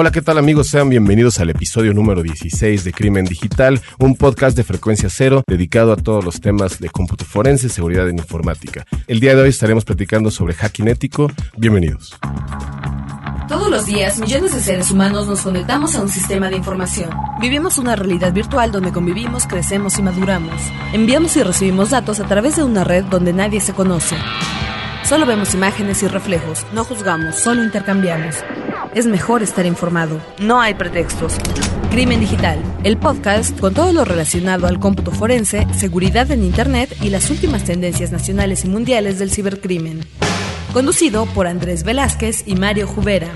Hola, ¿qué tal amigos? Sean bienvenidos al episodio número 16 de Crimen Digital, un podcast de frecuencia cero dedicado a todos los temas de cómputo forense, seguridad en informática. El día de hoy estaremos platicando sobre hacking ético. Bienvenidos. Todos los días, millones de seres humanos nos conectamos a un sistema de información. Vivimos una realidad virtual donde convivimos, crecemos y maduramos. Enviamos y recibimos datos a través de una red donde nadie se conoce. Solo vemos imágenes y reflejos, no juzgamos, solo intercambiamos. Es mejor estar informado, no hay pretextos. Crimen Digital, el podcast con todo lo relacionado al cómputo forense, seguridad en Internet y las últimas tendencias nacionales y mundiales del cibercrimen. Conducido por Andrés Velázquez y Mario Jubera.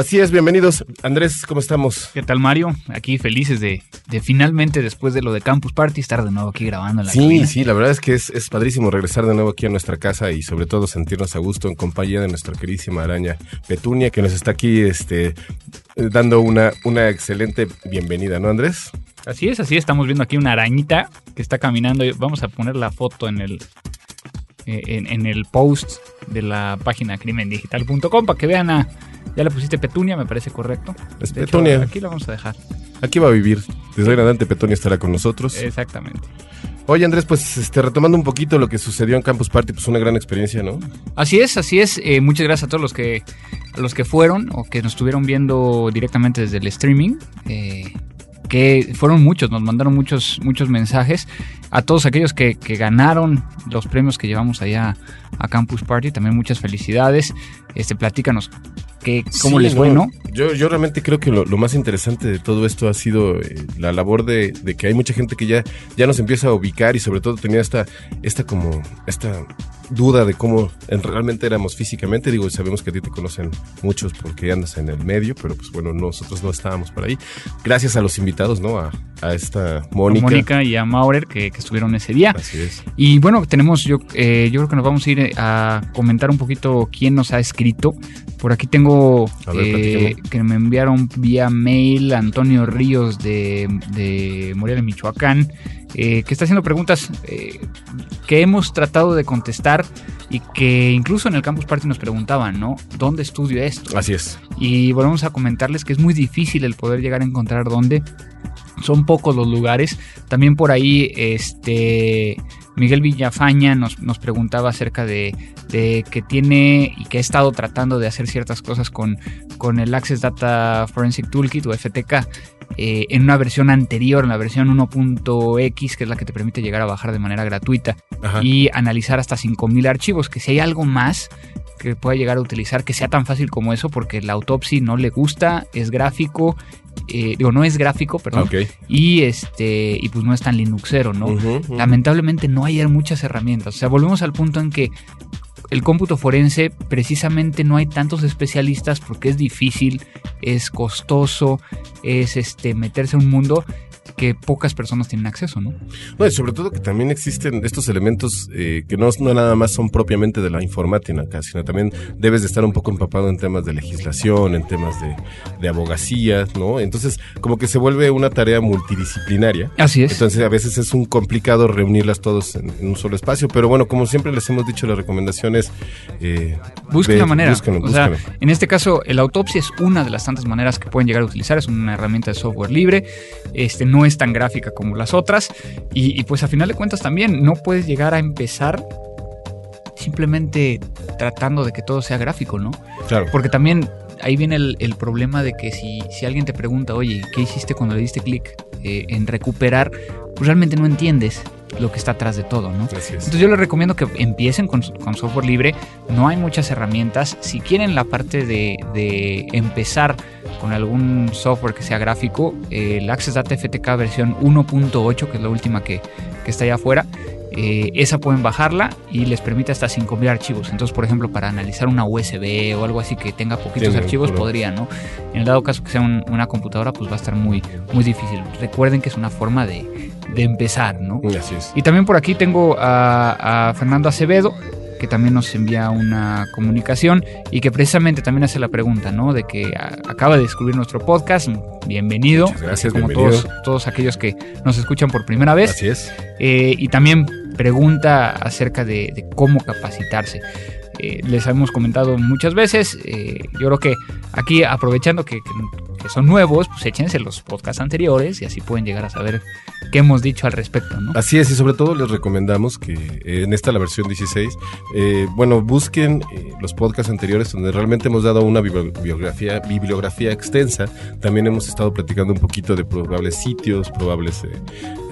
Así es, bienvenidos. Andrés, ¿cómo estamos? ¿Qué tal, Mario? Aquí felices de, de finalmente, después de lo de Campus Party, estar de nuevo aquí grabando en la Sí, cabina. sí, la verdad es que es, es padrísimo regresar de nuevo aquí a nuestra casa y sobre todo sentirnos a gusto en compañía de nuestra queridísima araña Petunia, que nos está aquí este, dando una, una excelente bienvenida, ¿no, Andrés? Así es, así es. Estamos viendo aquí una arañita que está caminando. Vamos a poner la foto en el, eh, en, en el post de la página crimendigital.com para que vean a... Ya le pusiste Petunia, me parece correcto. Es De hecho, Petunia. aquí la vamos a dejar. Aquí va a vivir. Desde adelante Petunia estará con nosotros. Exactamente. Oye, Andrés, pues este, retomando un poquito lo que sucedió en Campus Party, pues una gran experiencia, ¿no? Así es, así es. Eh, muchas gracias a todos los que, a los que fueron o que nos estuvieron viendo directamente desde el streaming. eh, que fueron muchos, nos mandaron muchos, muchos mensajes. A todos aquellos que, que ganaron los premios que llevamos allá a Campus Party, también muchas felicidades. Este, platícanos cómo Sí, les fue, ¿no? Yo, yo realmente creo que lo, lo más interesante de todo esto ha sido eh, la labor de, de que hay mucha gente que ya, ya nos empieza a ubicar y sobre todo tenía esta, esta como, esta duda de cómo en- realmente éramos físicamente. Digo, sabemos que a ti te conocen muchos porque andas en el medio, pero pues bueno, nosotros no estábamos por ahí. Gracias a los invitados, ¿no? A, a esta Mónica. Mónica y a Maurer que, que estuvieron ese día. Así es. Y bueno, tenemos, yo, eh, yo creo que nos vamos a ir eh, a comentar un poquito quién nos ha escrito. Por aquí tengo ver, eh, que me enviaron vía mail Antonio Ríos de, de Morelia, Michoacán, eh, que está haciendo preguntas eh, que hemos tratado de contestar y que incluso en el Campus Party nos preguntaban, ¿no? ¿Dónde estudio esto? Así es. Y volvemos a comentarles que es muy difícil el poder llegar a encontrar dónde. Son pocos los lugares. También por ahí, este. Miguel Villafaña nos, nos preguntaba acerca de, de que tiene y que ha estado tratando de hacer ciertas cosas con, con el Access Data Forensic Toolkit o FTK eh, en una versión anterior, en la versión 1.x, que es la que te permite llegar a bajar de manera gratuita Ajá. y analizar hasta 5000 archivos. Que si hay algo más que pueda llegar a utilizar, que sea tan fácil como eso, porque la autopsia no le gusta, es gráfico, eh, digo, no es gráfico, perdón, y este, y pues no es tan linuxero, ¿no? Lamentablemente no hay muchas herramientas. O sea, volvemos al punto en que el cómputo forense precisamente no hay tantos especialistas porque es difícil, es costoso, es este meterse a un mundo que pocas personas tienen acceso, ¿no? No, y sobre todo que también existen estos elementos eh, que no, no nada más son propiamente de la informática, sino también debes de estar un poco empapado en temas de legislación, en temas de, de abogacía, ¿no? Entonces, como que se vuelve una tarea multidisciplinaria. Así es. Entonces, a veces es un complicado reunirlas todos en, en un solo espacio, pero bueno, como siempre les hemos dicho, la recomendación es... Eh, Busquen la manera. búsquenlo, o sea, búsquenlo. en este caso, el autopsia es una de las tantas maneras que pueden llegar a utilizar. Es una herramienta de software libre. Este no es tan gráfica como las otras. Y, y, pues a final de cuentas también no puedes llegar a empezar simplemente tratando de que todo sea gráfico, ¿no? Claro. Porque también ahí viene el, el problema de que si, si, alguien te pregunta, oye, ¿qué hiciste cuando le diste clic eh, en recuperar? Pues realmente no entiendes lo que está atrás de todo, ¿no? Así es. Entonces yo les recomiendo que empiecen con, con, software libre. No hay muchas herramientas. Si quieren la parte de, de empezar con algún software que sea gráfico, eh, el Access Data FTK versión 1.8, que es la última que, que está allá afuera, eh, esa pueden bajarla y les permite hasta 5000 archivos. Entonces, por ejemplo, para analizar una USB o algo así que tenga poquitos archivos, podría, ¿no? En el dado caso que sea un, una computadora, pues va a estar muy, muy difícil. Recuerden que es una forma de, de empezar, ¿no? Así es. Y también por aquí tengo a, a, Fernando Acevedo, que también nos envía una comunicación y que precisamente también hace la pregunta, ¿no? De que a, acaba de descubrir nuestro podcast. Bienvenido. Muchas gracias, como bienvenido. Todos, todos aquellos que nos escuchan por primera vez. Así es. Eh, y también pregunta acerca de, de cómo capacitarse. Eh, les hemos comentado muchas veces. eh, yo creo que aquí, aprovechando que, que- que son nuevos, pues échense los podcasts anteriores y así pueden llegar a saber qué hemos dicho al respecto, ¿no? Así es, y sobre todo les recomendamos que eh, en esta, la versión 16, eh, bueno, busquen eh, los podcasts anteriores donde realmente hemos dado una bibli- bibliografía, bibliografía extensa. También hemos estado platicando un poquito de probables sitios, probables eh,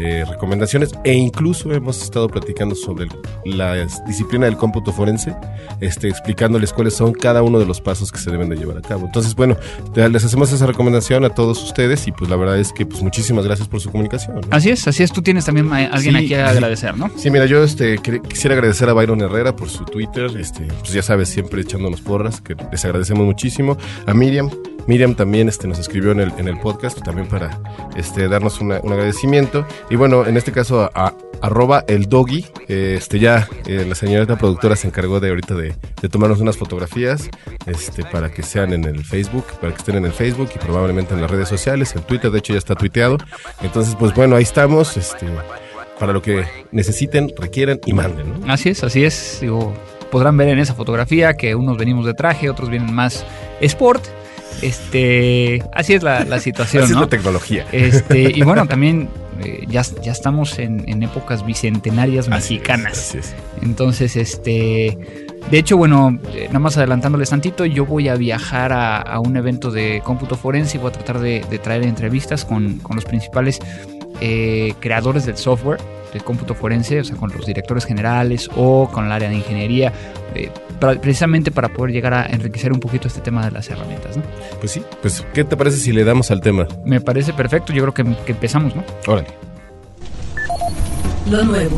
eh, recomendaciones e incluso hemos estado platicando sobre la disciplina del cómputo forense, este, explicándoles cuáles son cada uno de los pasos que se deben de llevar a cabo. Entonces, bueno, les hacemos esa recomendación a todos ustedes y pues la verdad es que pues muchísimas gracias por su comunicación. ¿no? Así es, así es. Tú tienes también a alguien Sí, aquí a agradecer, ¿no? Sí, mira, yo este, quisiera agradecer a Byron Herrera por su Twitter, este, pues ya sabes, siempre echándonos porras, que les agradecemos muchísimo. A Miriam, Miriam también este, nos escribió en el, en el podcast, también para este, darnos una- un agradecimiento. Y bueno, en este caso, a, a- arroba el doggy, eh, este, ya eh, la señorita productora se encargó de ahorita de, de tomarnos unas fotografías este, para que sean en el Facebook, para que estén en el Facebook y probablemente en las redes sociales, el Twitter, de hecho ya está tuiteado. Entonces, pues bueno, ahí estamos, este para lo que necesiten, requieran y manden. ¿no? Así es, así es. Digo, podrán ver en esa fotografía que unos venimos de traje, otros vienen más sport. Este, así es la, la situación, Así es la tecnología. Este, y bueno, también eh, ya, ya estamos en, en épocas bicentenarias Así es, mexicanas. así es. Entonces, este. De hecho, bueno, eh, nada más adelantándoles tantito, yo voy a viajar a, a un evento de cómputo forense y voy a tratar de, de traer entrevistas con, con los principales eh, creadores del software de cómputo forense, o sea, con los directores generales o con el área de ingeniería, eh, para- precisamente para poder llegar a enriquecer un poquito este tema de las herramientas. ¿no? Pues sí, pues ¿qué te parece si le damos al tema? Me parece perfecto, yo creo que, que empezamos, ¿no? Órale. Lo nuevo.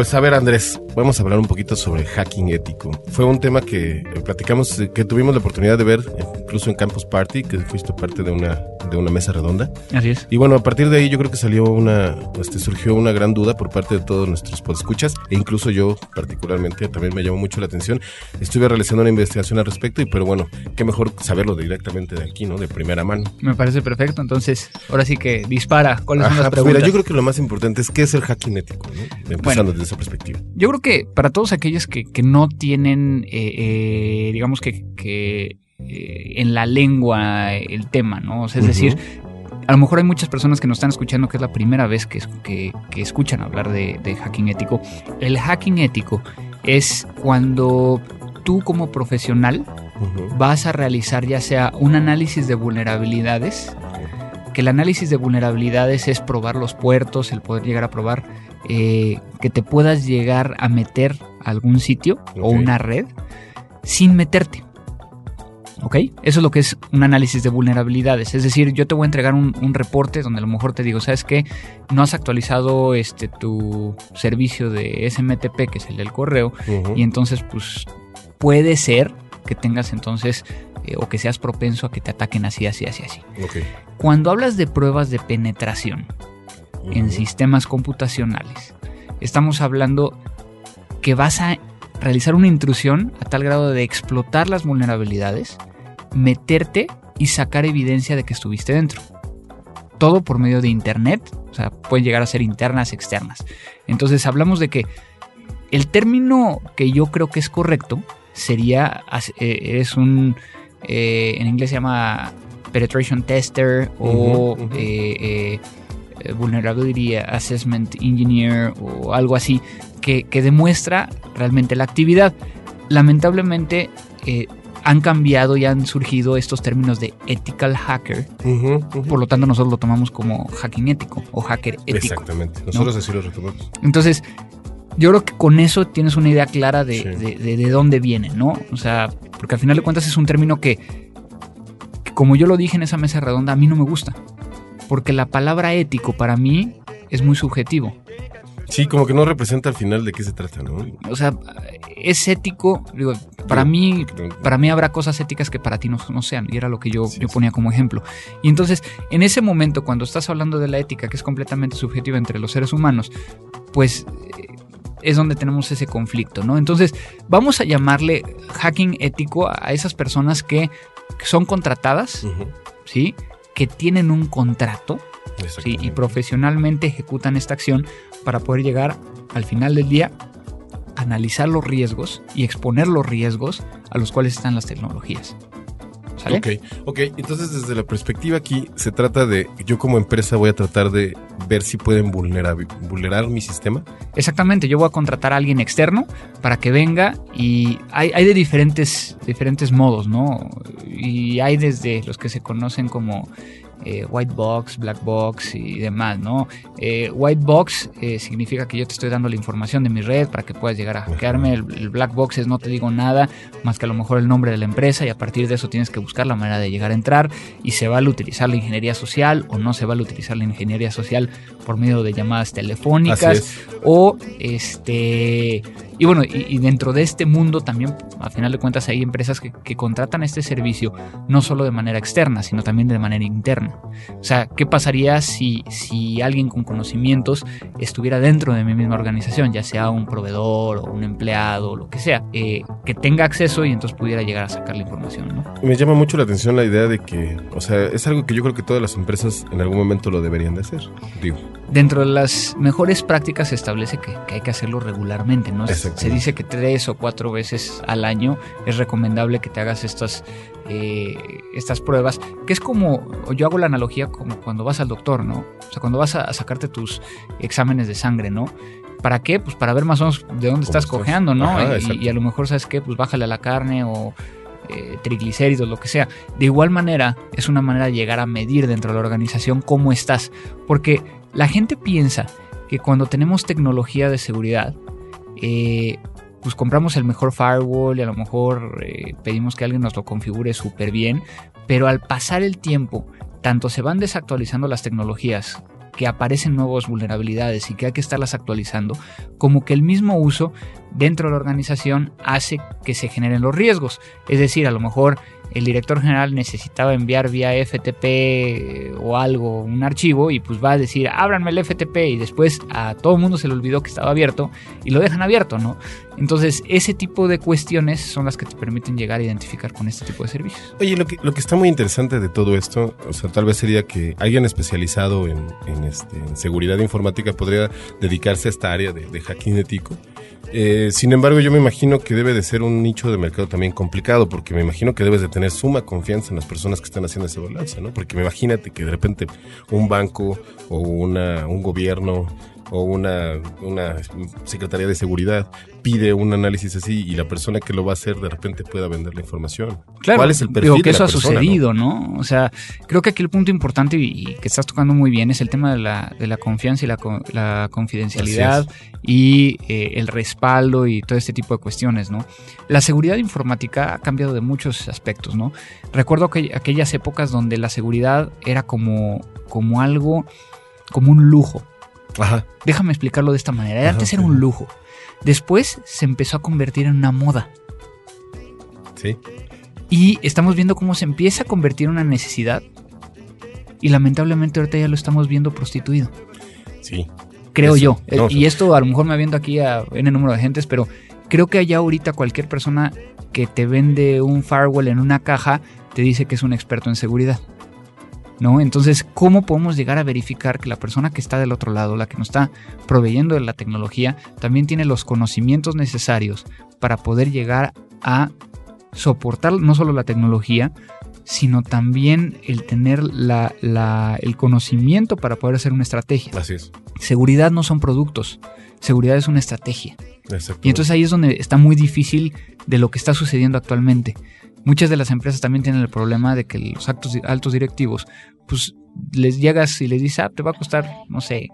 Pues a ver Andrés, vamos a hablar un poquito sobre hacking ético. Fue un tema que eh, platicamos, eh, que tuvimos la oportunidad de ver eh, incluso en Campus Party, que fuiste parte de una, de una mesa redonda. Así es. Y bueno, a partir de ahí yo creo que salió una, este, surgió una gran duda por parte de todos nuestros podescuchas e incluso yo particularmente también me llamó mucho la atención. Estuve realizando una investigación al respecto y pero bueno, qué mejor saberlo directamente de aquí, ¿no? De primera mano. Me parece perfecto. Entonces, ahora sí que dispara. ¿Cuáles son Ajá, las pues preguntas? mira, yo creo que lo más importante es qué es el hacking ético, ¿no? Empezando desde esa perspectiva. Yo creo que para todos aquellos que, que no tienen, eh, eh, digamos que, que, eh, en la lengua el tema, ¿no? O sea, es decir, a lo mejor hay muchas personas que nos están escuchando que es la primera vez que, que- que escuchan hablar de, de hacking ético. El hacking ético es cuando tú como profesional vas a realizar ya sea un análisis de vulnerabilidades, que el análisis de vulnerabilidades es probar los puertos, el poder llegar a probar eh, que te puedas llegar a meter a algún sitio o una red sin meterte. ¿Ok? Eso es lo que es un análisis de vulnerabilidades. Es decir, yo te voy a entregar un, un reporte donde a lo mejor te digo, ¿sabes qué? No has actualizado este, tu servicio de SMTP, que es el del correo, y entonces, pues, puede ser que tengas entonces, eh, o que seas propenso a que te ataquen así, así, así, así. Cuando hablas de pruebas de penetración en sistemas computacionales, estamos hablando que vas a realizar una intrusión a tal grado de explotar las vulnerabilidades, meterte y sacar evidencia de que estuviste dentro. Todo por medio de internet, o sea, pueden llegar a ser internas, externas. Entonces hablamos de que el término que yo creo que es correcto sería, eh, es un, eh, en inglés se llama penetration tester o eh, eh, eh, vulnerability assessment engineer o algo así que, que demuestra realmente la actividad. Lamentablemente eh, han cambiado y han surgido estos términos de ethical hacker, por lo tanto nosotros lo tomamos como hacking ético o hacker ético. Exactamente. Nosotros así lo retomamos. Entonces, yo creo que con eso tienes una idea clara de, Sí. de- de- de dónde viene, ¿no? O sea, porque al final de cuentas es un término que, como yo lo dije en esa mesa redonda, a mí no me gusta. Porque la palabra ético para mí es muy subjetivo. Sí, como que no representa al final de qué se trata, ¿no? O sea, es ético, digo, para mí, para mí habrá cosas éticas que para ti no, sean, y era lo que yo, Sí, yo ponía como ejemplo. Y entonces, en ese momento, cuando estás hablando de la ética, que es completamente subjetiva entre los seres humanos, pues eh, es donde tenemos ese conflicto, ¿no? Entonces, vamos a llamarle hacking ético a esas personas que, son contratadas. ¿sí? Que tienen un contrato ¿sí? y profesionalmente ejecutan esta acción para poder llegar al final del día analizar los riesgos y exponer los riesgos a los cuales están las tecnologías. Ok, ok. Entonces, desde la perspectiva aquí, se trata de, yo como empresa voy a tratar de ver si pueden vulnerar, vulnerar mi sistema. Exactamente, yo voy a contratar a alguien externo para que venga y hay, hay de diferentes, diferentes modos, ¿no? Y hay desde los que se conocen como eh, white box, black box y demás, ¿no? Eh, white box eh, significa que yo te estoy dando la información de mi red para que puedas llegar a hackearme. El, black box es no te digo nada más que a lo mejor el nombre de la empresa y a partir de eso tienes que buscar la manera de llegar a entrar y se va a utilizar la ingeniería social o no se va a utilizar la ingeniería social por medio de llamadas telefónicas o este y bueno, y, dentro de este mundo también, a final de cuentas, hay empresas que, contratan este servicio no solo de manera externa, sino también de manera interna. O sea, ¿qué pasaría si, si alguien con conocimientos estuviera dentro de mi misma organización, ya sea un proveedor o un empleado o lo que sea, eh, que tenga acceso y entonces pudiera llegar a sacar la información? ¿no? Me llama mucho la atención la idea de que, o sea, es algo que yo creo que todas las empresas en algún momento lo deberían de hacer. Digo. Dentro de las mejores prácticas se establece que, que hay que hacerlo regularmente, ¿no? Se dice que tres o cuatro veces al año es recomendable que te hagas estas, eh, estas pruebas, que es como, yo hago la analogía como cuando vas al doctor, ¿no? O sea, cuando vas a, sacarte tus exámenes de sangre, ¿no? ¿Para qué? Pues para ver más o menos de dónde estás cojeando, ¿no? y, a lo mejor, ¿sabes qué? Pues bájale a la carne o eh, triglicéridos, lo que sea. De igual manera, es una manera de llegar a medir dentro de la organización cómo estás. Porque la gente piensa que cuando tenemos tecnología de seguridad, eh, pues compramos el mejor firewall y a lo mejor eh, pedimos que alguien nos lo configure súper bien, pero al pasar el tiempo, tanto se van desactualizando las tecnologías, que aparecen nuevas vulnerabilidades y que hay que estarlas actualizando, como que el mismo uso dentro de la organización hace que se generen los riesgos. Es decir, a lo mejor el director general necesitaba enviar vía FTP eh, o algo, un archivo, y pues va a decir, ábranme el FTP, y después a todo el mundo se le olvidó que estaba abierto y lo dejan abierto, ¿no? Entonces, ese tipo de cuestiones son las que te permiten llegar a identificar con este tipo de servicios. Oye, lo que, lo que está muy interesante de todo esto, o sea, tal vez sería que alguien especializado en, este, seguridad informática podría dedicarse a esta área de, de hacking ético eh, sin embargo, yo me imagino que debe de ser un nicho de mercado también complicado, porque me imagino que debes de tener suma confianza en las personas que están haciendo ese balance, ¿no? Porque imagínate que de repente un banco o una, un gobierno o una, una Secretaría de Seguridad pide un análisis así y la persona que lo va a hacer de repente pueda vender la información. Claro, ¿Cuál es el perfil digo que eso ha sucedido, ¿no? O sea, creo que aquí el punto importante y, que estás tocando muy bien es el tema de la, de la confianza y la, la confidencialidad y eh, el respaldo y todo este tipo de cuestiones, ¿no? La seguridad informática ha cambiado de muchos aspectos, ¿no? Recuerdo que aquellas épocas donde la seguridad era como, como algo, como un lujo. Ajá. Déjame explicarlo de esta manera. Antes era un lujo. Después se empezó a convertir en una moda. Sí. Y estamos viendo cómo se empieza a convertir en una necesidad. Y lamentablemente ahorita ya lo estamos viendo prostituido. Sí. Creo yo. y esto a lo mejor me viendo aquí a N número de gentes, pero creo que allá ahorita cualquier persona que te vende un firewall en una caja te dice que es un experto en seguridad. ¿No? Entonces, ¿cómo podemos llegar a verificar que la persona que está del otro lado, la que nos está proveyendo de la tecnología, también tiene los conocimientos necesarios para poder llegar a soportar no solo la tecnología, sino también el tener el conocimiento para poder hacer una estrategia. Así es. Seguridad no son productos, seguridad es una estrategia. Y entonces ahí es donde está muy difícil de lo que está sucediendo actualmente. Muchas de las empresas también tienen el problema de que los actos, altos directivos, pues les llegas y les dices, ah, te va a costar, no sé,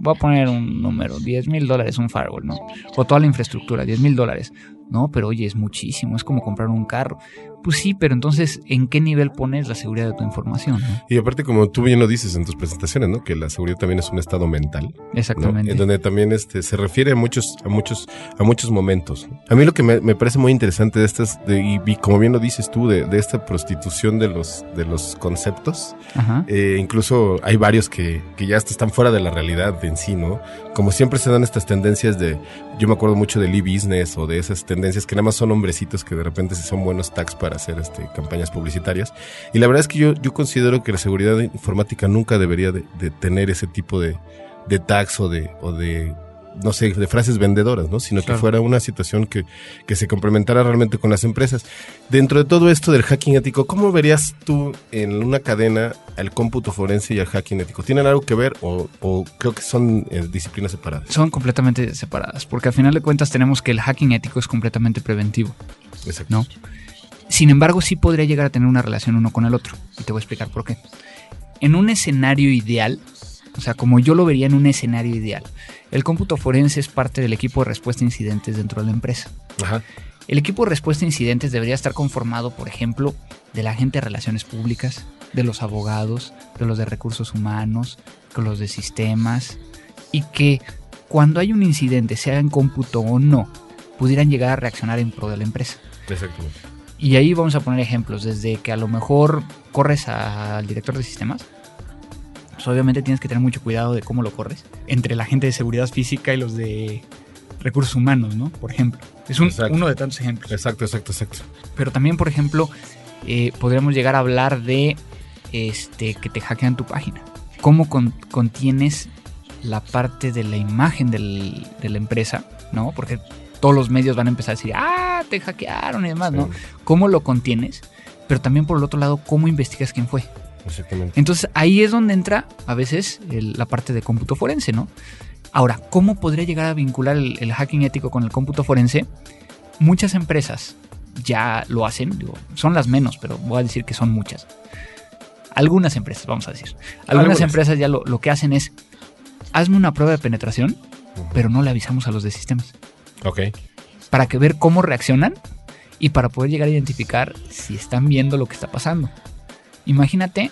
voy a poner un número, 10 mil dólares un firewall, ¿no? O toda la infraestructura, 10 mil dólares. No, pero oye, es muchísimo, es como comprar un carro. Pues sí, pero entonces, ¿en qué nivel pones la seguridad de tu información? Y aparte, como tú bien lo dices en tus presentaciones, ¿no? Que la seguridad también es un estado mental. Exactamente. En donde también este, se refiere a muchos, a muchos, a muchos momentos. A mí lo que me, parece muy interesante de estas, de, y, como bien lo dices tú, de, esta prostitución de los, de los conceptos, eh, incluso hay varios que, que ya están fuera de la realidad en sí, ¿no? Como siempre se dan estas tendencias de, yo me acuerdo mucho del e-business o de esas tendencias que nada más son hombrecitos que de repente son buenos tags para para hacer este, campañas publicitarias. Y la verdad es que yo, yo considero que la seguridad informática nunca debería de, de tener ese tipo de, de tags o de, o de no sé, de frases vendedoras, ¿no? Sino que fuera una situación que, que se complementara realmente con las empresas. Dentro de todo esto del hacking ético, ¿cómo verías tú en una cadena al cómputo forense y al hacking ético? ¿Tienen algo que ver o, o creo que son eh, disciplinas separadas? Son completamente separadas, porque al final de cuentas tenemos que el hacking ético es completamente preventivo, Exacto. ¿no? Sin embargo, sí podría llegar a tener una relación uno con el otro, y te voy a explicar por qué. En un escenario ideal, o sea, como yo lo vería en un escenario ideal, el cómputo forense es parte del equipo de respuesta a incidentes dentro de la empresa. Ajá. El equipo de respuesta a incidentes debería estar conformado, por ejemplo, de la gente de relaciones públicas, de los abogados, de los de recursos humanos, con los de sistemas, y que cuando hay un incidente, sea en cómputo o no, pudieran llegar a reaccionar en pro de la empresa. Exactamente. Y ahí vamos a poner ejemplos, desde que a lo mejor corres al director de sistemas, pues obviamente tienes que tener mucho cuidado de cómo lo corres, entre la gente de seguridad física y los de recursos humanos, ¿no? Por ejemplo. Es un- Exacto. uno de tantos ejemplos. Exacto, exacto, exacto. Pero también, por ejemplo, eh, podríamos llegar a hablar de este, que te hackean tu página. ¿Cómo con- contienes la parte de la imagen del- de la empresa? ¿No? Porque todos los medios van a empezar a decir, ah, te hackearon y demás, ¿no? Sí, ¿Cómo lo contienes? Pero también por el otro lado, ¿cómo investigas quién fue? exactamente. Entonces ahí es donde entra a veces el- la parte de cómputo forense, ¿no? Ahora, ¿cómo podría llegar a vincular el, el hacking ético con el cómputo forense? Muchas empresas ya lo hacen, digo, son las menos, pero voy a decir que son muchas. Algunas empresas, vamos a decir. Algunas, Algunas. empresas ya lo, lo que hacen es, hazme una prueba de penetración, pero no le avisamos a los de sistemas, Ok. Para que ver cómo reaccionan y para poder llegar a identificar si están viendo lo que está pasando. Imagínate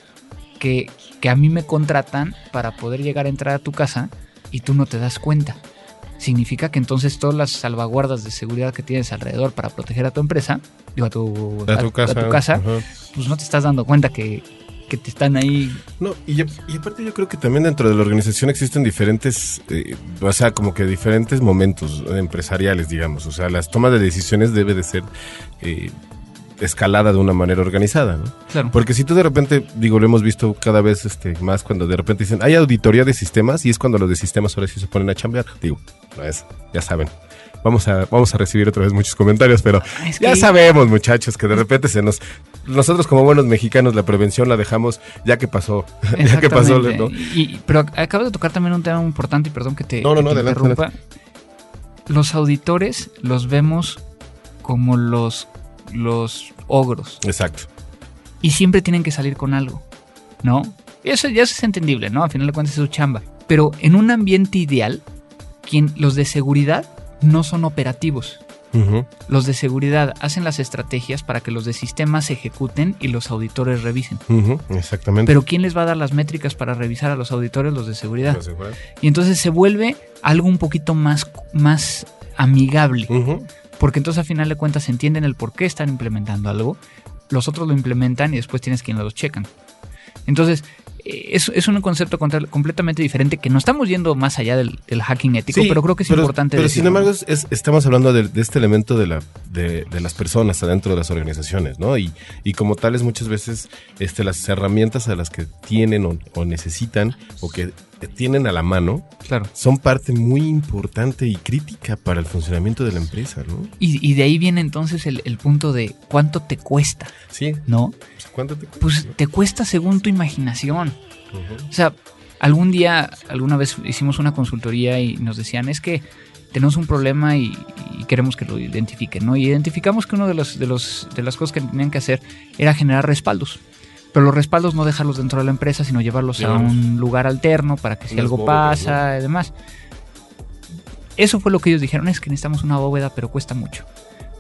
que, que a mí me contratan para poder llegar a entrar a tu casa y tú no te das cuenta. Significa que entonces todas las salvaguardas de seguridad que tienes alrededor para proteger a tu empresa, digo a tu, A tu casa. a tu casa, ajá. pues no te estás dando cuenta que, que te están ahí. No, y, y aparte yo creo que también dentro de la organización existen diferentes, eh, o sea, como que diferentes momentos empresariales, digamos. O sea, las tomas de decisiones debe de ser eh, escalada de una manera organizada, ¿no? Claro. Porque si tú de repente, digo, lo hemos visto cada vez este, más cuando de repente dicen, hay auditoría de sistemas y es cuando los de sistemas ahora sí se ponen a chambear. Digo, no es, ya saben. Vamos a, vamos a recibir otra vez muchos comentarios, pero Es ya sabemos, muchachos, que de repente se nos... Nosotros como buenos mexicanos la prevención la dejamos ya que pasó. ya que pasó, Exactamente. ¿no? Y- pero acabas de tocar también un tema muy importante y perdón que te, No, no, que no, te adelante, interrumpa. Los auditores los vemos como los, los ogros Exacto. y siempre tienen que salir con algo, ¿no? Eso ya es entendible, ¿no? Al final de cuentas es su chamba. Pero en un ambiente ideal, quien, los de seguridad no son operativos. Los de seguridad hacen las estrategias para que los de sistemas se ejecuten y los auditores revisen. Exactamente. Pero ¿quién les va a dar las métricas para revisar a los auditores? Los de seguridad. Y entonces se vuelve algo un poquito más, más amigable. Porque entonces a final de cuentas entienden el por qué están implementando algo. Los otros lo implementan y después tienes quien los checan. Entonces, es, es un concepto contra- completamente diferente que no estamos yendo más allá del, del hacking ético, Sí, pero creo que es pero- importante Pero sin embargo, es- es- estamos hablando de, de este elemento de, la, de, de las personas adentro de las organizaciones, ¿no? Y, y como tales, muchas veces este, las herramientas a las que tienen o, o necesitan o que tienen a la mano Claro. son parte muy importante y crítica para el funcionamiento de la empresa, ¿no? Y, y de ahí viene entonces el, el punto de cuánto te cuesta, Sí. ¿no? Pues, ¿Cuánto te cuesta? Pues te cuesta según tu imaginación. O sea, algún día, alguna vez hicimos una consultoría y nos decían, es que tenemos un problema y, y queremos que lo identifiquen, ¿no? Y identificamos que una de, los, de, los, de las cosas que tenían que hacer era generar respaldos. Pero los respaldos no dejarlos dentro de la empresa, sino llevarlos a un lugar alterno para que si Unas algo bóvedas, pasa y demás. Eso fue lo que ellos dijeron, es que necesitamos una bóveda, pero cuesta mucho.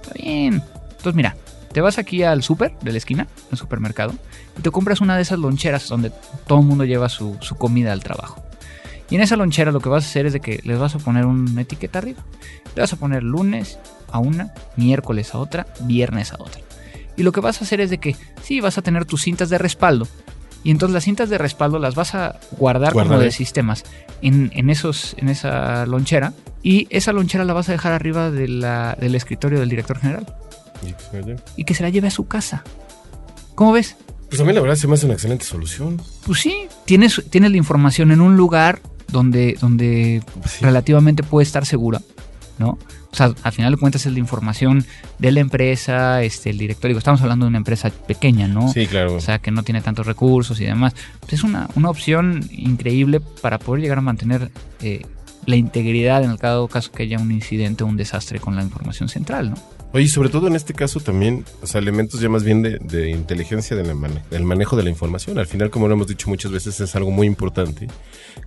Está bien. Entonces, mira, te vas aquí al súper de la esquina, al supermercado, y te compras una de esas loncheras donde todo el mundo lleva su, su comida al trabajo. Y en esa lonchera lo que vas a hacer es de que les vas a poner una etiqueta arriba. Le vas a poner lunes a una, miércoles a otra, viernes a otra. Y lo que vas a hacer es de que sí, vas a tener tus cintas de respaldo. Y entonces las cintas de respaldo las vas a guardar como de sistemas en, en, esos, en esa lonchera. Y esa lonchera la vas a dejar arriba de la- del escritorio del director general. Y que se la lleve. y que se la lleve a su casa. ¿Cómo ves? Pues a mí la verdad se me hace una excelente solución. Pues sí, tienes, tienes la información en un lugar donde, donde sí. relativamente puede estar segura, ¿no? Sea, al final de cuentas es la información de la empresa, este, el directorio. Digo, Estamos hablando de una empresa pequeña, ¿no? Sí, claro. O sea, que no tiene tantos recursos y demás. Pues es una, una opción increíble para poder llegar a mantener eh, la integridad en el caso que haya un incidente o un desastre con la información central, ¿no? Oye, y sobre todo en este caso también, o sea, elementos ya más bien de, de inteligencia del mane- del manejo de la información. Al final, como lo hemos dicho muchas veces, es algo muy importante,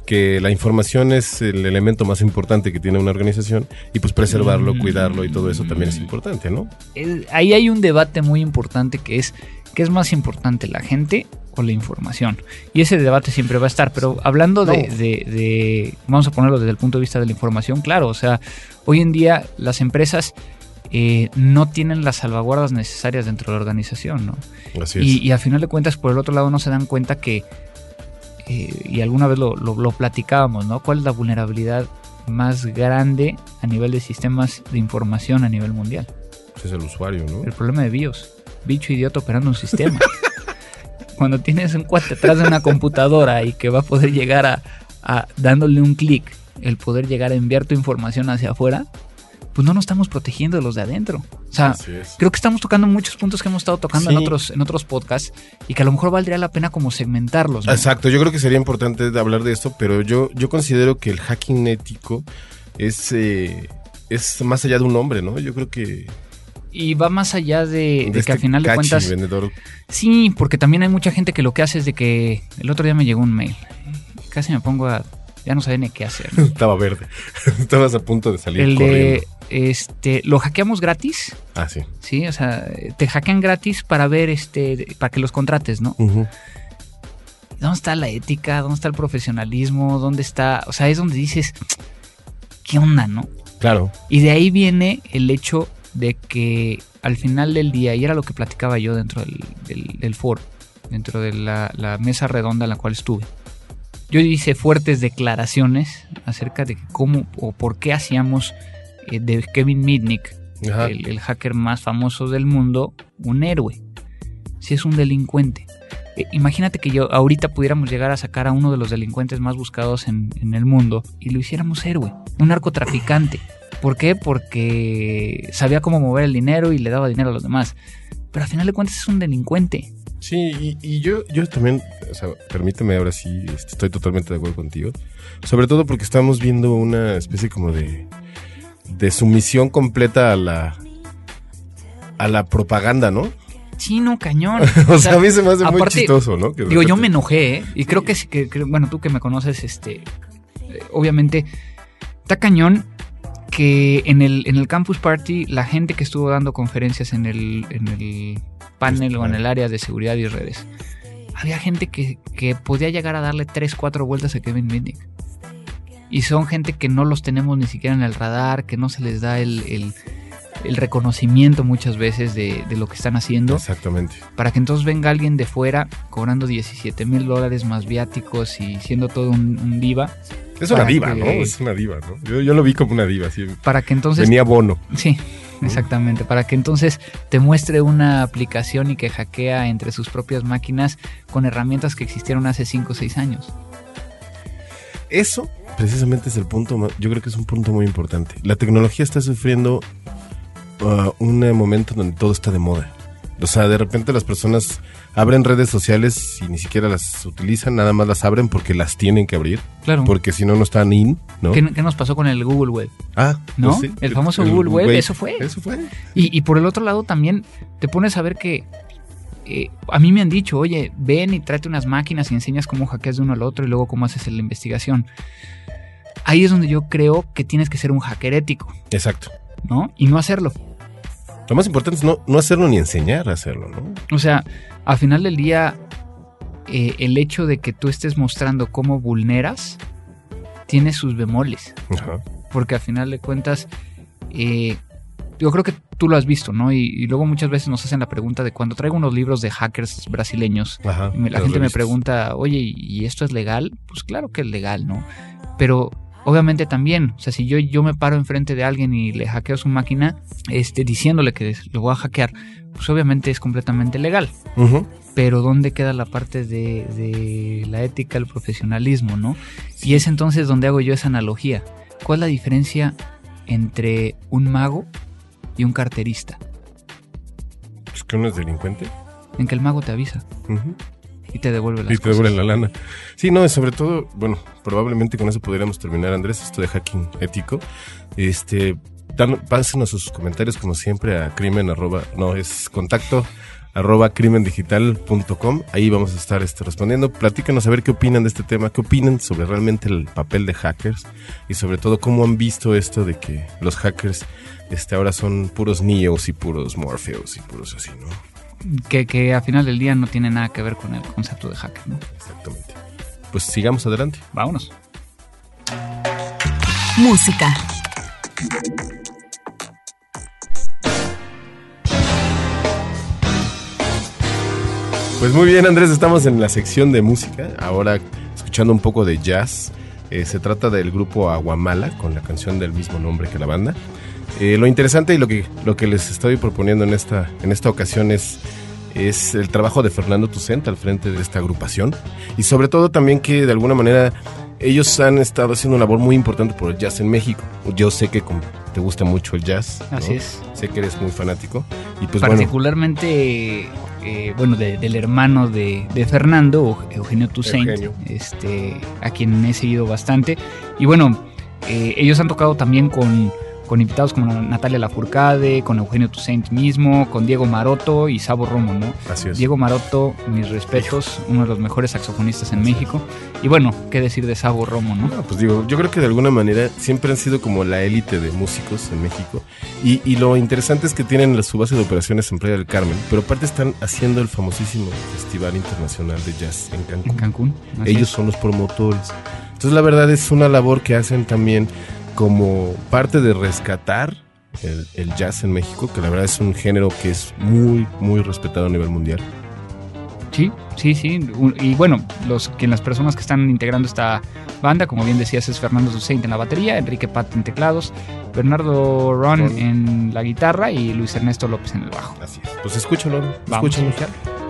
que la información es el elemento más importante que tiene una organización y pues preservarlo, Mm. cuidarlo y todo eso también es importante, ¿no? Ahí hay un debate muy importante que es ¿qué es más importante, la gente o la información? Y ese debate siempre va a estar, pero hablando de, No. de- de- vamos a ponerlo desde el punto de vista de la información, claro, o sea, hoy en día las empresas eh, no tienen las salvaguardas necesarias dentro de la organización, ¿no? Así es. Y, y al final de cuentas, por el otro lado, no se dan cuenta que, eh, y alguna vez lo, lo- lo platicábamos, ¿no? ¿Cuál es la vulnerabilidad más grande a nivel de sistemas de información a nivel mundial? Pues es el usuario, ¿no? El problema de BIOS. Bicho idiota operando un sistema. Cuando tienes un cuate atrás de una computadora y que va a poder llegar a, a- dándole un clic, el poder llegar a enviar tu información hacia afuera, pues no nos estamos protegiendo de los de adentro. O sea, creo que estamos tocando muchos puntos que hemos estado tocando en otros en otros podcasts y que a lo mejor valdría la pena como segmentarlos. ¿no? Exacto, yo creo que sería importante hablar de esto, pero yo, yo considero que el hacking ético es, eh, es más allá de un nombre, ¿no? Yo creo que... Y va más allá de, de de que este al final de cuentas vendedor. Sí, porque también hay mucha gente que lo que hace es de que el otro día me llegó un mail. Casi me pongo a ya no sabía ni qué hacer. Estaba verde. Estabas a punto de salir El corriendo. de este lo hackeamos gratis, Ah, sí. sí, o sea, te hackean gratis para ver este para que los contrates, ¿no? ¿Dónde está la ética? ¿Dónde está el profesionalismo? ¿Dónde está? O sea, es donde dices, ¿qué onda, no? Claro. Y de ahí viene el hecho de que al final del día, y era lo que platicaba yo dentro del, del- del foro, dentro de la, la mesa redonda en la cual estuve, yo hice fuertes declaraciones acerca de cómo o por qué hacíamos eh, de Kevin Mitnick, el hacker más famoso del mundo, un héroe. Si es un delincuente. Eh, imagínate que yo ahorita pudiéramos llegar a sacar a uno de los delincuentes más buscados en, en el mundo y lo hiciéramos héroe, un narcotraficante. ¿Por qué? Porque sabía cómo mover el dinero y le daba dinero a los demás. Pero al final de cuentas es un delincuente. Sí, y, y yo, yo también, o sea, permíteme ahora sí, este, estoy totalmente de acuerdo contigo. Sobre todo porque estamos viendo una especie como de, de sumisión completa a la, a la propaganda, ¿no? Chino, cañón. O sea, a mí se me hace muy chistoso, ¿no? Que Digo, yo me enojé, ¿eh? Y creo que, sí, que, que- bueno, tú que me conoces, este, eh, obviamente, está cañón que en el, en el Campus Party la gente que estuvo dando conferencias en el, en el panel o en el área de seguridad y redes, había gente que, que podía llegar a darle 3, 4 vueltas a Kevin Mitnick. Y son gente que no los tenemos ni siquiera en el radar, que no se les da el, el- el reconocimiento muchas veces de, de lo que están haciendo Exactamente. para que entonces venga alguien de fuera cobrando 17 mil dólares más viáticos y siendo todo un, un diva, Es una diva, que- ¿no? Es una diva, ¿no? Yo, yo lo vi como una diva, así. para que entonces... Venía bono. Sí, exactamente, para que entonces te muestre una aplicación y que hackea entre sus propias máquinas con herramientas que existieron hace 5 o 6 años. Eso precisamente es el punto, yo creo que es un punto muy importante. La tecnología está sufriendo uh, un momento donde todo está de moda. O sea, de repente las personas abren redes sociales y ni siquiera las utilizan, nada más las abren porque las tienen que abrir, Claro. porque si no, no están in, ¿no? ¿Qué, qué nos pasó con el Google Web? Ah, ¿No? pues sí, El famoso Google Web, eso fue. Eso fue. Y, y por el otro lado también te pones a ver que eh, a mí me han dicho, oye, ven y tráete unas máquinas y enseñas cómo hackeas de uno al otro y luego cómo haces la investigación. Ahí es donde yo creo que tienes que ser un hacker ético, Exacto. ¿no? Y no hacerlo. Lo más importante es no, no hacerlo ni enseñar a hacerlo, ¿no? O sea, al final del día, eh, el hecho de que tú estés mostrando cómo vulneras tiene sus bemoles. Ajá. Porque al final de cuentas, eh, yo creo que tú lo has visto, ¿no? Y, y luego muchas veces nos hacen la pregunta de cuando traigo unos libros de hackers brasileños, Ajá. y me- la gente me pregunta, oye, ¿y esto es legal? Pues claro que es legal, ¿no? Pero obviamente también, o sea, si yo, yo me paro enfrente de alguien y le hackeo su máquina, este, diciéndole que lo voy a hackear, pues obviamente es completamente legal. Pero ¿dónde queda la parte de, de, la ética, el profesionalismo, no? Y es entonces donde hago yo esa analogía. ¿Cuál es la diferencia entre un mago y un carterista? ¿Es que uno es delincuente? En que el mago te avisa. Y te devuelve las Y te devuelve la lana. Sí, no, sobre todo, bueno, probablemente con eso podríamos terminar, Andrés, esto de hacking ético. Este, dan, pásenos sus comentarios como siempre a crimen arroba, no, es contacto arroba crimendigital.com. Ahí vamos a estar este, respondiendo. Platícanos a ver qué opinan de este tema, qué opinan sobre realmente el papel de hackers y sobre todo cómo han visto esto de que los hackers este, ahora son puros Neos y puros Morpheus y puros así, ¿no? Que, que a final del día no tiene nada que ver con el concepto de hacker, ¿no? Exactamente. Pues sigamos adelante. Vámonos. Música. Pues muy bien, Andrés, estamos en la sección de música. Ahora escuchando un poco de jazz. Eh, se trata del grupo Aguamala, con la canción del mismo nombre que la banda. Eh, lo interesante y lo que, lo que les estoy proponiendo en esta, en esta ocasión es, es el trabajo de Fernando Tucent al frente de esta agrupación. Y sobre todo también que de alguna manera ellos han estado haciendo una labor muy importante por el jazz en México. Yo sé que te gusta mucho el jazz. Así es. Sé que eres muy fanático. Y pues Particularmente, eh, bueno, del hermano de, de, Fernando, Eugenio Toussaint, Este, a quien he seguido bastante. Y bueno, eh, ellos han tocado también con con invitados como Natalia Lafourcade, con Eugenio Toussaint mismo, con Diego Maroto y Sabo Romo, ¿no? Así es. Diego Maroto, mis respetos, uno de los mejores saxofonistas en México. Y bueno, qué decir de Sabo Romo, ¿no? pues digo, yo creo que de alguna manera siempre han sido como la élite de músicos en México. Y, y, lo interesante es que tienen su base de operaciones en Playa del Carmen, pero aparte están haciendo el famosísimo Festival Internacional de Jazz en Cancún. En Cancún. Ellos son los promotores. Entonces la verdad es una labor que hacen también como parte de rescatar el, jazz en México, que la verdad es un género que es muy, muy respetado a nivel mundial. Sí, sí, sí. Y bueno, los, que las personas que están integrando esta banda, como bien decías, es Fernando Suseint en la batería, Enrique Pat en teclados, Bernardo Ron, en la guitarra y Luis Ernesto López en el bajo. Así es. Pues escúchalo, Vamos escúchalo. Crimen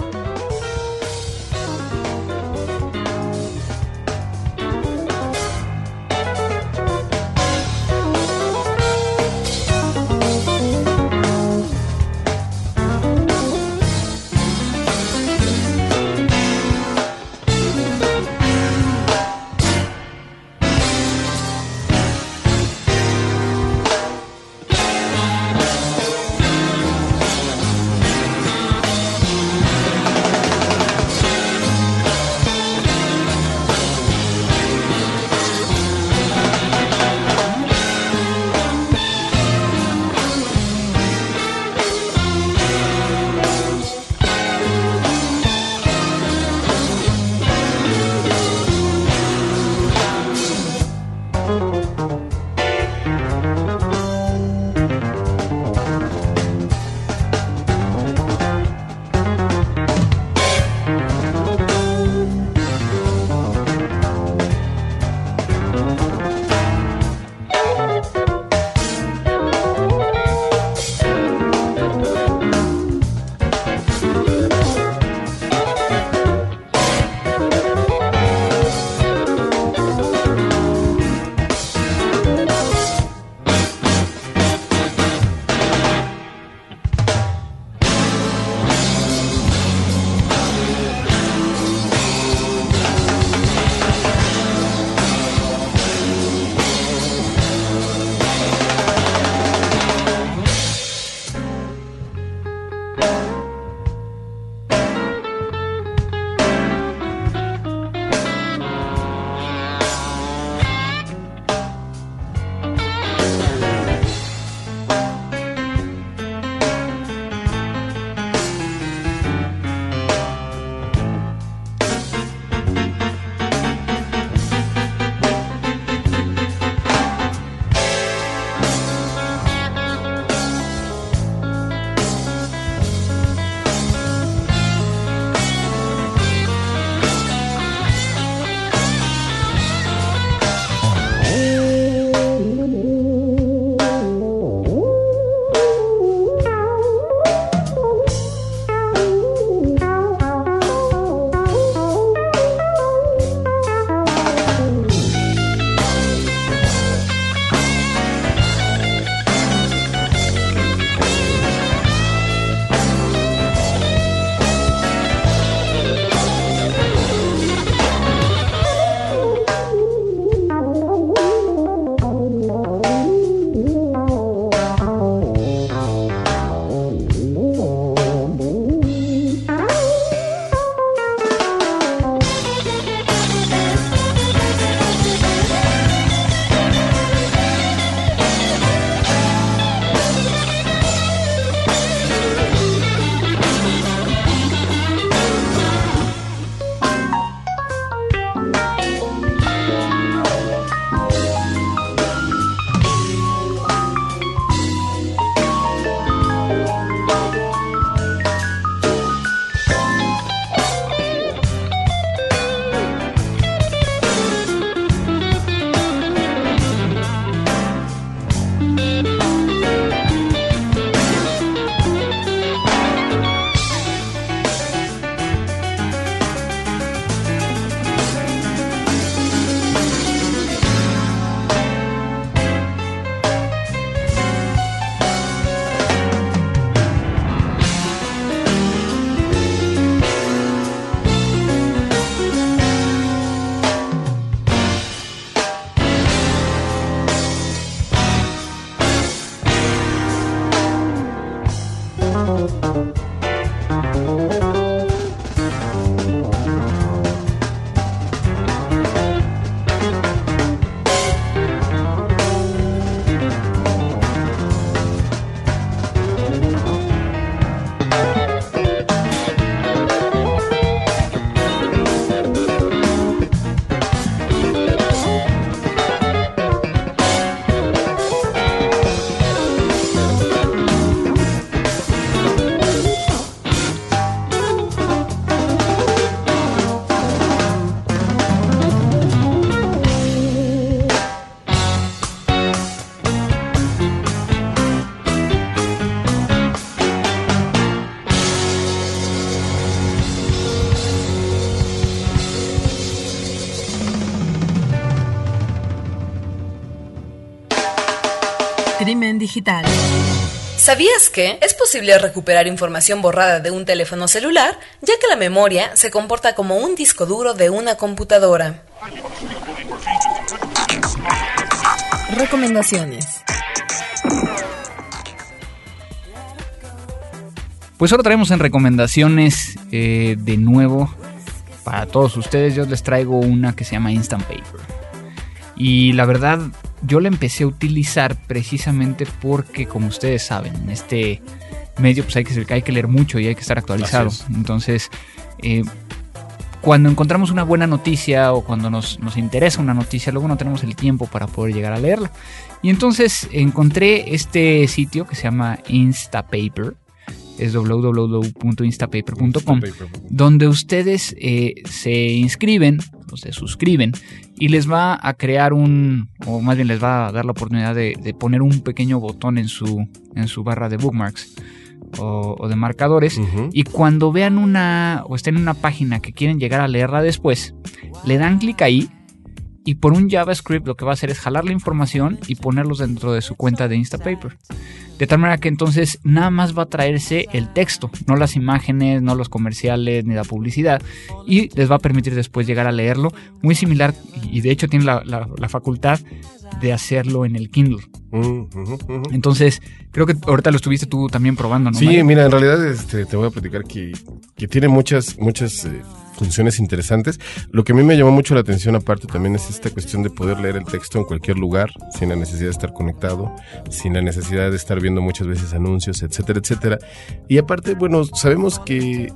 ¿Sabías que es posible recuperar información borrada de un teléfono celular, ya que la memoria se comporta como un disco duro de una computadora? Recomendaciones. Pues ahora traemos en recomendaciones eh, de nuevo para todos ustedes. Yo les traigo una que se llama Instant Paper. Y la verdad, yo la empecé a utilizar precisamente porque, como ustedes saben, en este medio pues hay que, hay que leer mucho y hay que estar actualizado. Entonces, eh, cuando encontramos una buena noticia o cuando nos, nos, interesa una noticia, luego no tenemos el tiempo para poder llegar a leerla. Y entonces encontré este sitio que se llama Instapaper. Es www.instapaper.com, donde ustedes eh, se inscriben o se suscriben y les va a crear un, o más bien les va a dar la oportunidad de, de poner un pequeño botón en su, en su barra de bookmarks o, o de marcadores. Y cuando vean una o estén en una página que quieren llegar a leerla después, le dan clic ahí y por un JavaScript lo que va a hacer es jalar la información y ponerlos dentro de su cuenta de Instapaper. De tal manera que entonces nada más va a traerse el texto, no las imágenes, no los comerciales ni la publicidad. Y les va a permitir después llegar a leerlo. Muy similar, y de hecho tiene la, la- la facultad de hacerlo en el Kindle. Entonces, creo que ahorita lo estuviste tú también probando, ¿no? Sí, Mario? mira, en realidad este, te voy a platicar que, que tiene muchas, muchas eh, funciones interesantes. Lo que a mí me llamó mucho la atención aparte también es esta cuestión de poder leer el texto en cualquier lugar, sin la necesidad de estar conectado, sin la necesidad de estar viendo muchas veces anuncios, etcétera, etcétera. Y aparte, bueno, sabemos que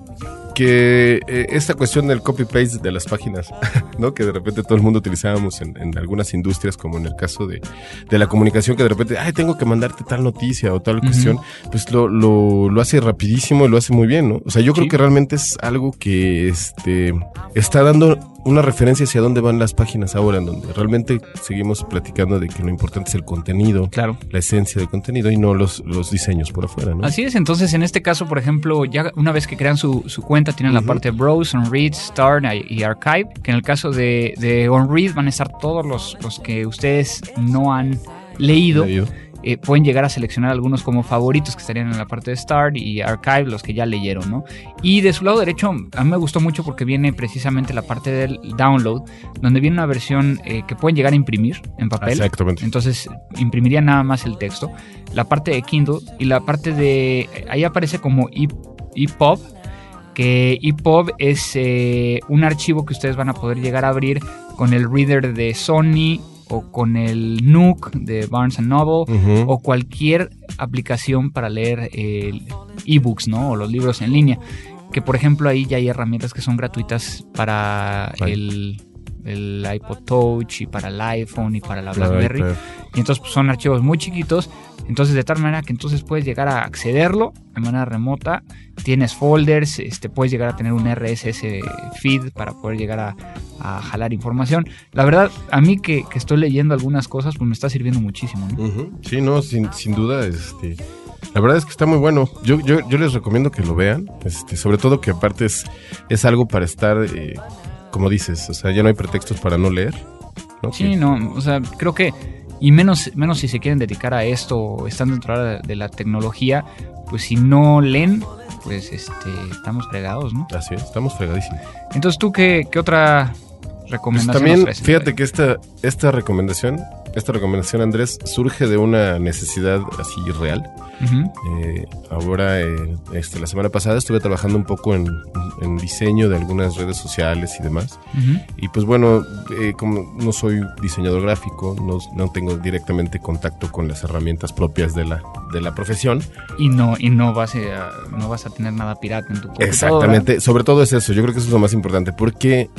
que eh, esta cuestión del copy-paste de las páginas, ¿no? Que de repente todo el mundo utilizábamos en, en algunas industrias, como en el caso de, de la comunicación, que de repente, ay, tengo que mandarte tal noticia o tal cuestión, pues lo, lo, lo hace rapidísimo y lo hace muy bien, ¿no? O sea, yo creo que realmente es algo que este, está dando una referencia hacia dónde van las páginas ahora, en donde realmente seguimos platicando de que lo importante es el contenido, Claro. la esencia del contenido y no los, los diseños por afuera, ¿no? Así es, entonces en este caso, por ejemplo, ya una vez que crean su, su cuenta, tienen la parte Browse, OnRead, Start y Archive, que en el caso de, de OnRead van a estar todos los, los que ustedes no han leído. Leído. Eh, pueden llegar a seleccionar algunos como favoritos que estarían en la parte de Start y Archive, los que ya leyeron, ¿no? Y de su lado derecho, a mí me gustó mucho porque viene precisamente la parte del download, donde viene una versión eh, que pueden llegar a imprimir en papel. Exactamente. Entonces imprimiría nada más el texto. La parte de Kindle y la parte de... Ahí aparece como e- EPUB, que EPUB es eh, un archivo que ustedes van a poder llegar a abrir con el reader de Sony o con el Nook de Barnes Noble o cualquier aplicación para leer eh, ebooks, ¿no? O los libros en línea. Que por ejemplo ahí ya hay herramientas que son gratuitas para Right. el, el iPod Touch y para el iPhone y para la BlackBerry. claro. Y entonces pues, son archivos muy chiquitos. Entonces de tal manera que entonces puedes llegar a accederlo de manera remota. Tienes folders, este, puedes llegar a tener un RSS feed para poder llegar a, a jalar información. La verdad, a mí que, que estoy leyendo algunas cosas, pues me está sirviendo muchísimo. Sí, no, sin, sin duda, este, la verdad es que está muy bueno. Yo, yo, yo les recomiendo que lo vean, este, sobre todo que aparte es, es algo para estar, eh, como dices, o sea, ya no hay pretextos para no leer. ¿no? Sí, no, o sea, creo que, y menos, menos si se quieren dedicar a esto o están dentro de, la tecnología, pues si no leen, pues este, estamos fregados, ¿no? Así es, estamos fregadísimos. Entonces, ¿tú qué, qué otra Pues recomendación nos también, fíjate que esta, esta recomendación, esta recomendación, Andrés, surge de una necesidad así real. Eh, ahora, eh, este, la semana pasada estuve trabajando un poco en, en diseño de algunas redes sociales y demás. Y pues bueno, eh, como no soy diseñador gráfico, no, no tengo directamente contacto con las herramientas propias de la, de la profesión. Y no, y no vas a, no vas a tener nada pirata en tu computadora. Exactamente, sobre todo es eso, yo creo que eso es lo más importante, porque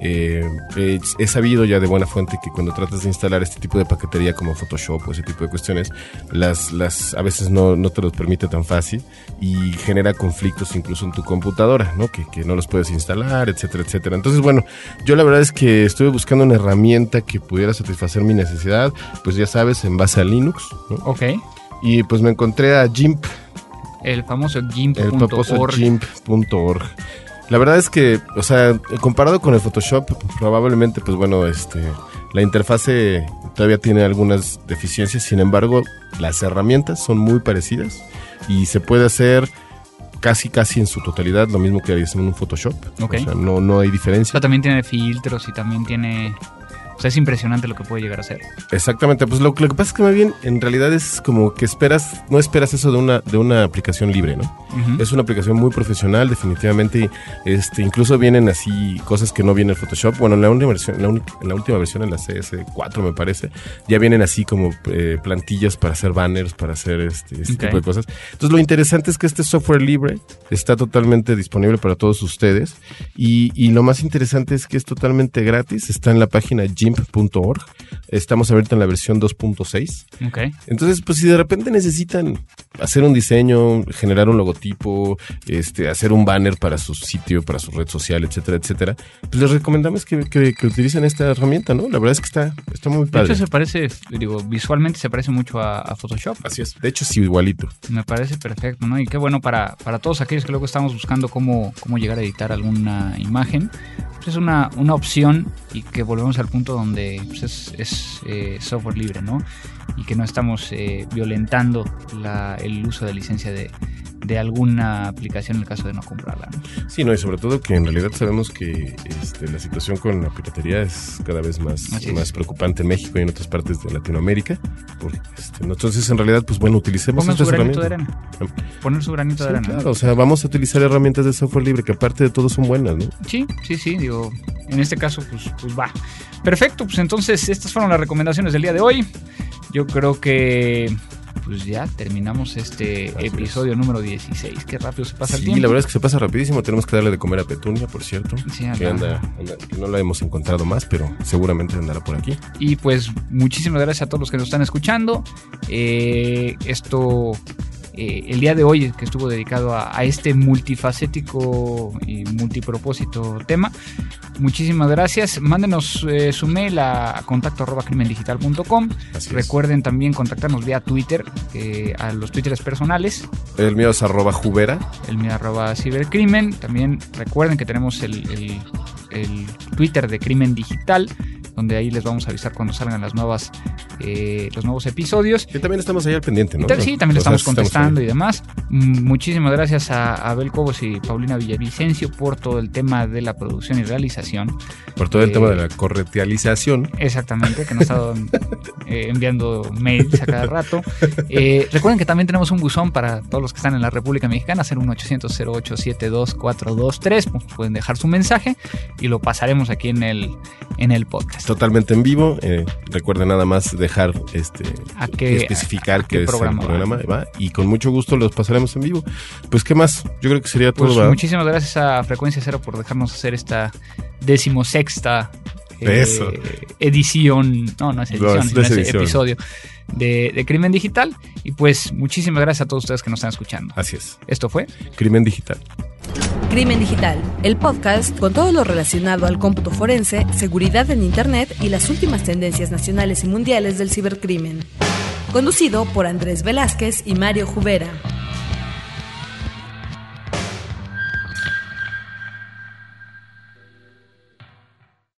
eh, eh, he sabido ya de buena fuente que cuando tratas de instalar este tipo de paquetería como Photoshop o ese tipo de cuestiones, las, las a veces no, no te los permite tan fácil y genera conflictos incluso en tu computadora, ¿no? Que, que no los puedes instalar, etcétera, etcétera. Entonces, bueno, yo la verdad es que estuve buscando una herramienta que pudiera satisfacer mi necesidad, pues ya sabes, en base a Linux, ¿no? Ok. Y pues me encontré a GIMP, El famoso el gimp.org. famoso gimp.org. La verdad es que, o sea, comparado con el Photoshop, probablemente, pues bueno, este, la interfase todavía tiene algunas deficiencias, sin embargo, las herramientas son muy parecidas y se puede hacer casi casi en su totalidad lo mismo que en un Photoshop. Ok. O sea, no, no hay diferencia. sea, también tiene filtros y también tiene... O sea, es impresionante lo que puede llegar a ser. Exactamente, pues lo, lo que pasa es que más bien en realidad es como que esperas, no esperas eso de una, de una aplicación libre, ¿no? Ujú. Es una aplicación muy profesional, definitivamente. Este, incluso vienen así cosas que no viene en Photoshop. Bueno, en la última versión, en la, en la última versión, en la CS4 me parece, ya vienen así como eh, plantillas para hacer banners, para hacer este, este Ok. tipo de cosas. Entonces lo interesante es que este software libre está totalmente disponible para todos ustedes y, y lo más interesante es que es totalmente gratis. Está en la página gimp.org. Estamos ahorita en la versión 2.6. Ok. Entonces, pues si de repente necesitan hacer un diseño, generar un logotipo, este, hacer un banner para su sitio, para su red social, etcétera, etcétera, pues les recomendamos que, que- que utilicen esta herramienta, ¿no? La verdad es que está, está muy De padre. hecho, se parece, digo, visualmente se parece mucho a, a Photoshop. Así es. De hecho, sí, igualito. Me parece perfecto, ¿no? Y qué bueno para, para todos aquellos que luego estamos buscando cómo, cómo llegar a editar alguna imagen. Es una, una opción y que volvemos al punto donde pues, es, es, eh, software libre, ¿no? Y que no estamos eh, violentando la- el uso de licencia de, de alguna aplicación en el caso de no comprarla, ¿no? Sí, no, y sobre todo que en realidad sabemos que este, la situación con la piratería es cada vez más, más preocupante en México y en otras partes de Latinoamérica. Porque, este, entonces, en realidad, pues bueno, utilicemos Pongan su estas granito de herramientas. arena. Poner su granito de arena. claro, o sea, vamos a utilizar herramientas de software libre que aparte de todo son buenas, ¿no? Sí, sí, sí, digo, en este caso, pues, pues va. Perfecto, pues entonces estas fueron las recomendaciones del día de hoy. Yo creo que pues ya terminamos este Así es. episodio número 16. Qué rápido se pasa el Sí, tiempo. la verdad es que se pasa rapidísimo. Tenemos que darle de comer a Petunia, por cierto. Sí, que anda. anda, no la hemos encontrado más, pero seguramente andará por aquí. Y pues muchísimas gracias a todos los que nos están escuchando. Eh, esto, eh, el día de hoy que estuvo dedicado a, a este multifacético y multipropósito tema. Muchísimas gracias. Mándenos eh, su mail a contacto arroba crimendigital.com. Recuerden también contactarnos vía Twitter, eh, a los Twitters personales, El mío es arroba jubera. el mío arroba cibercrimen. También recuerden que tenemos el, el- el Twitter de Crimen Digital, donde ahí les vamos a avisar cuando salgan las nuevas, eh, los nuevos episodios. Que también estamos ahí al pendiente, ¿no? Y sí, también le O sea, estamos contestando y demás. Mm, Muchísimas gracias a Abel Cobos y Paulina Villavicencio por todo el tema de la producción y realización. Por todo el Eh, tema de la corretialización. Exactamente, que nos ha estado eh, enviando mails a cada rato. Eh, recuerden que también tenemos un buzón para todos los que están en la República Mexicana, hacer un 800 0872 423 pues, Pueden dejar su mensaje y lo pasaremos aquí en el, en el podcast. Totalmente en vivo. eh, recuerden nada más dejar este A que, especificar a- a qué que es programa el va. programa va, y con mucho gusto los pasaremos en vivo. Pues qué más, yo creo que sería todo. Pues ¿verdad? muchísimas gracias a Frecuencia Cero por dejarnos hacer esta decimosexta eh, Eso. edición, no, no es No, edición, es- sino no es es edición. episodio de, de Crimen Digital. Y pues muchísimas gracias a todos ustedes que nos están escuchando. Así es. Esto fue Crimen digital. Crimen Digital, el podcast con todo lo relacionado al cómputo forense, seguridad en Internet y las últimas tendencias nacionales y mundiales del cibercrimen. Conducido por Andrés Velázquez y Mario Jubera.